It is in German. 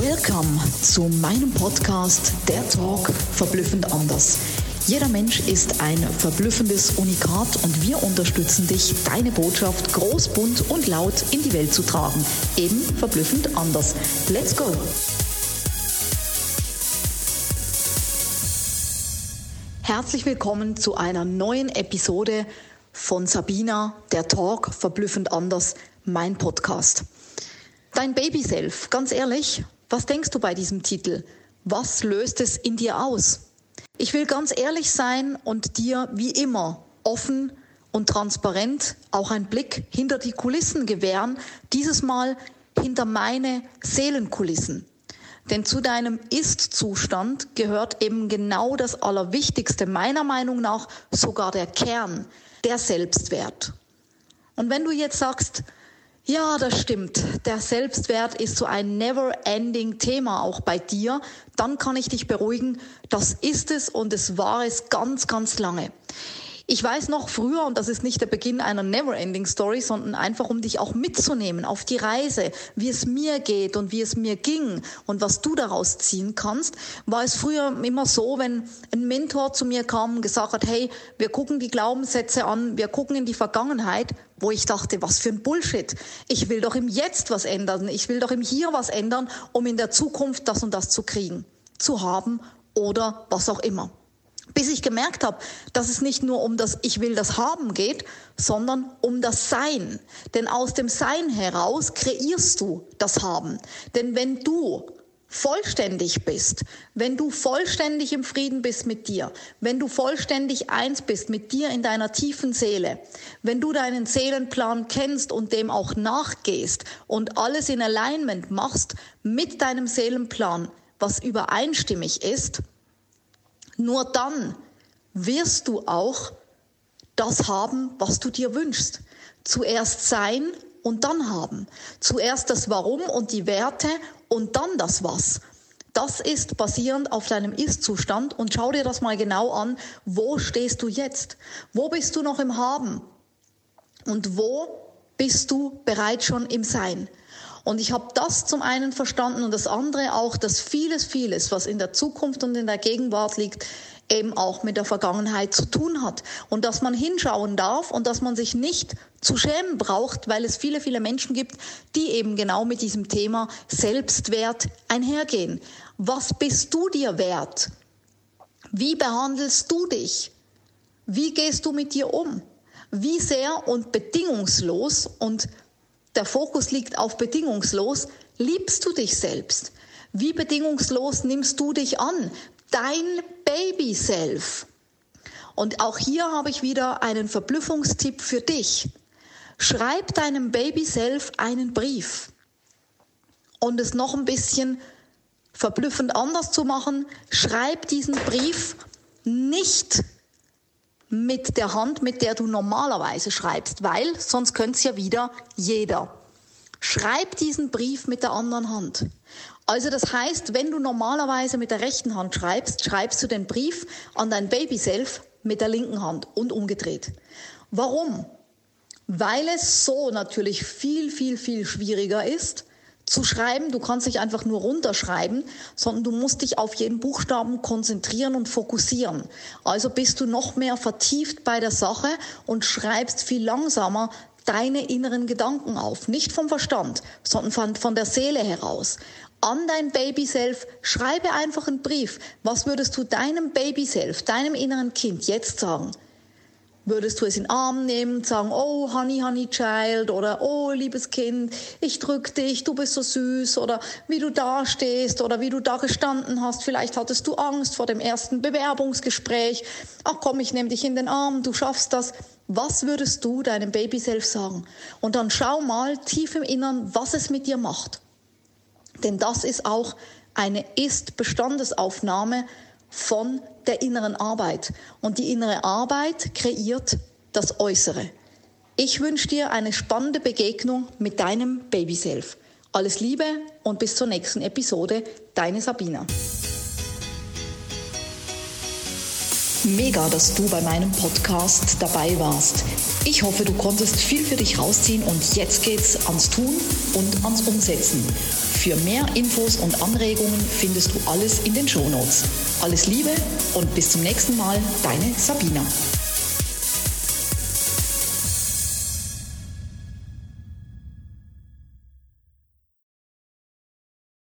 Welcome zu meinem Podcast Der Talk verblüffend anders. Jeder Mensch ist ein verblüffendes Unikat und wir unterstützen dich, deine Botschaft groß, bunt und laut in die Welt zu tragen. Eben verblüffend anders. Let's go! Herzlich willkommen zu einer neuen Episode von Sabina, der Talk verblüffend anders, mein Podcast. Dein Baby Self, ganz ehrlich, was denkst du bei diesem Titel? Was löst es in dir aus? Ich will ganz ehrlich sein und dir wie immer offen und transparent auch einen Blick hinter die Kulissen gewähren, dieses Mal hinter meine Seelenkulissen. Denn zu deinem Ist-Zustand gehört eben genau das Allerwichtigste, meiner Meinung nach sogar der Kern, der Selbstwert. Und wenn du jetzt sagst, ja, das stimmt. Der Selbstwert ist so ein never-ending Thema auch bei dir. Dann kann ich dich beruhigen. Das ist es und es war es ganz, ganz lange. Ich weiß noch früher, und das ist nicht der Beginn einer Never-Ending Story, sondern einfach, um dich auch mitzunehmen auf die Reise, wie es mir geht und wie es mir ging und was du daraus ziehen kannst, war es früher immer so, wenn ein Mentor zu mir kam und gesagt hat, hey, wir gucken die Glaubenssätze an, wir gucken in die Vergangenheit, wo ich dachte, was für ein Bullshit. Ich will doch im Jetzt was ändern. Ich will doch im Hier was ändern, um in der Zukunft das und das zu kriegen, zu haben oder was auch immer. Bis ich gemerkt habe, dass es nicht nur um das Ich will das haben geht, sondern um das Sein. Denn aus dem Sein heraus kreierst du das Haben. Denn wenn du vollständig bist, wenn du vollständig im Frieden bist mit dir, wenn du vollständig eins bist mit dir in deiner tiefen Seele, wenn du deinen Seelenplan kennst und dem auch nachgehst und alles in Alignment machst mit deinem Seelenplan, was übereinstimmig ist, nur dann wirst du auch das haben, was du dir wünschst. Zuerst sein und dann haben. Zuerst das Warum und die Werte und dann das Was. Das ist basierend auf deinem Ist-Zustand und schau dir das mal genau an. Wo stehst du jetzt? Wo bist du noch im Haben? Und wo bist du bereits schon im Sein? Und ich habe das zum einen verstanden und das andere auch, dass vieles, vieles, was in der Zukunft und in der Gegenwart liegt, eben auch mit der Vergangenheit zu tun hat. Und dass man hinschauen darf und dass man sich nicht zu schämen braucht, weil es viele, viele Menschen gibt, die eben genau mit diesem Thema Selbstwert einhergehen. Was bist du dir wert? Wie behandelst du dich? Wie gehst du mit dir um? Wie sehr und bedingungslos und der Fokus liegt auf bedingungslos, liebst du dich selbst? Wie bedingungslos nimmst du dich an? Dein Baby Self. Und auch hier habe ich wieder einen Verblüffungstipp für dich. Schreib deinem Baby Self einen Brief. Und es noch ein bisschen verblüffend anders zu machen, schreib diesen Brief nicht mit der Hand, mit der du normalerweise schreibst, weil sonst könnte es ja wieder jeder. Schreib diesen Brief mit der anderen Hand. Also das heißt, wenn du normalerweise mit der rechten Hand schreibst, schreibst du den Brief an dein Baby Self mit der linken Hand und umgedreht. Warum? Weil es so natürlich viel, viel, viel schwieriger ist, zu schreiben. Du kannst nicht einfach nur runterschreiben, sondern du musst dich auf jeden Buchstaben konzentrieren und fokussieren. Also bist du noch mehr vertieft bei der Sache und schreibst viel langsamer deine inneren Gedanken auf. Nicht vom Verstand, sondern von, von der Seele heraus. An dein Baby Self schreibe einfach einen Brief. Was würdest du deinem Baby Self, deinem inneren Kind jetzt sagen? Würdest du es in den Arm nehmen sagen, oh, Honey, Honey Child oder oh, liebes Kind, ich drück dich, du bist so süß oder wie du da stehst oder wie du da gestanden hast. Vielleicht hattest du Angst vor dem ersten Bewerbungsgespräch. Ach komm, ich nehme dich in den Arm, du schaffst das. Was würdest du deinem Baby selbst sagen? Und dann schau mal tief im Innern, was es mit dir macht. Denn das ist auch eine Ist-Bestandesaufnahme von der inneren Arbeit. Und die innere Arbeit kreiert das Äußere. Ich wünsche dir eine spannende Begegnung mit deinem Baby Self. Alles Liebe und bis zur nächsten Episode. Deine Sabina. Mega, dass du bei meinem Podcast dabei warst. Ich hoffe, du konntest viel für dich rausziehen und jetzt geht's ans Tun und ans Umsetzen. Für mehr Infos und Anregungen findest du alles in den Shownotes. Alles Liebe und bis zum nächsten Mal, deine Sabina.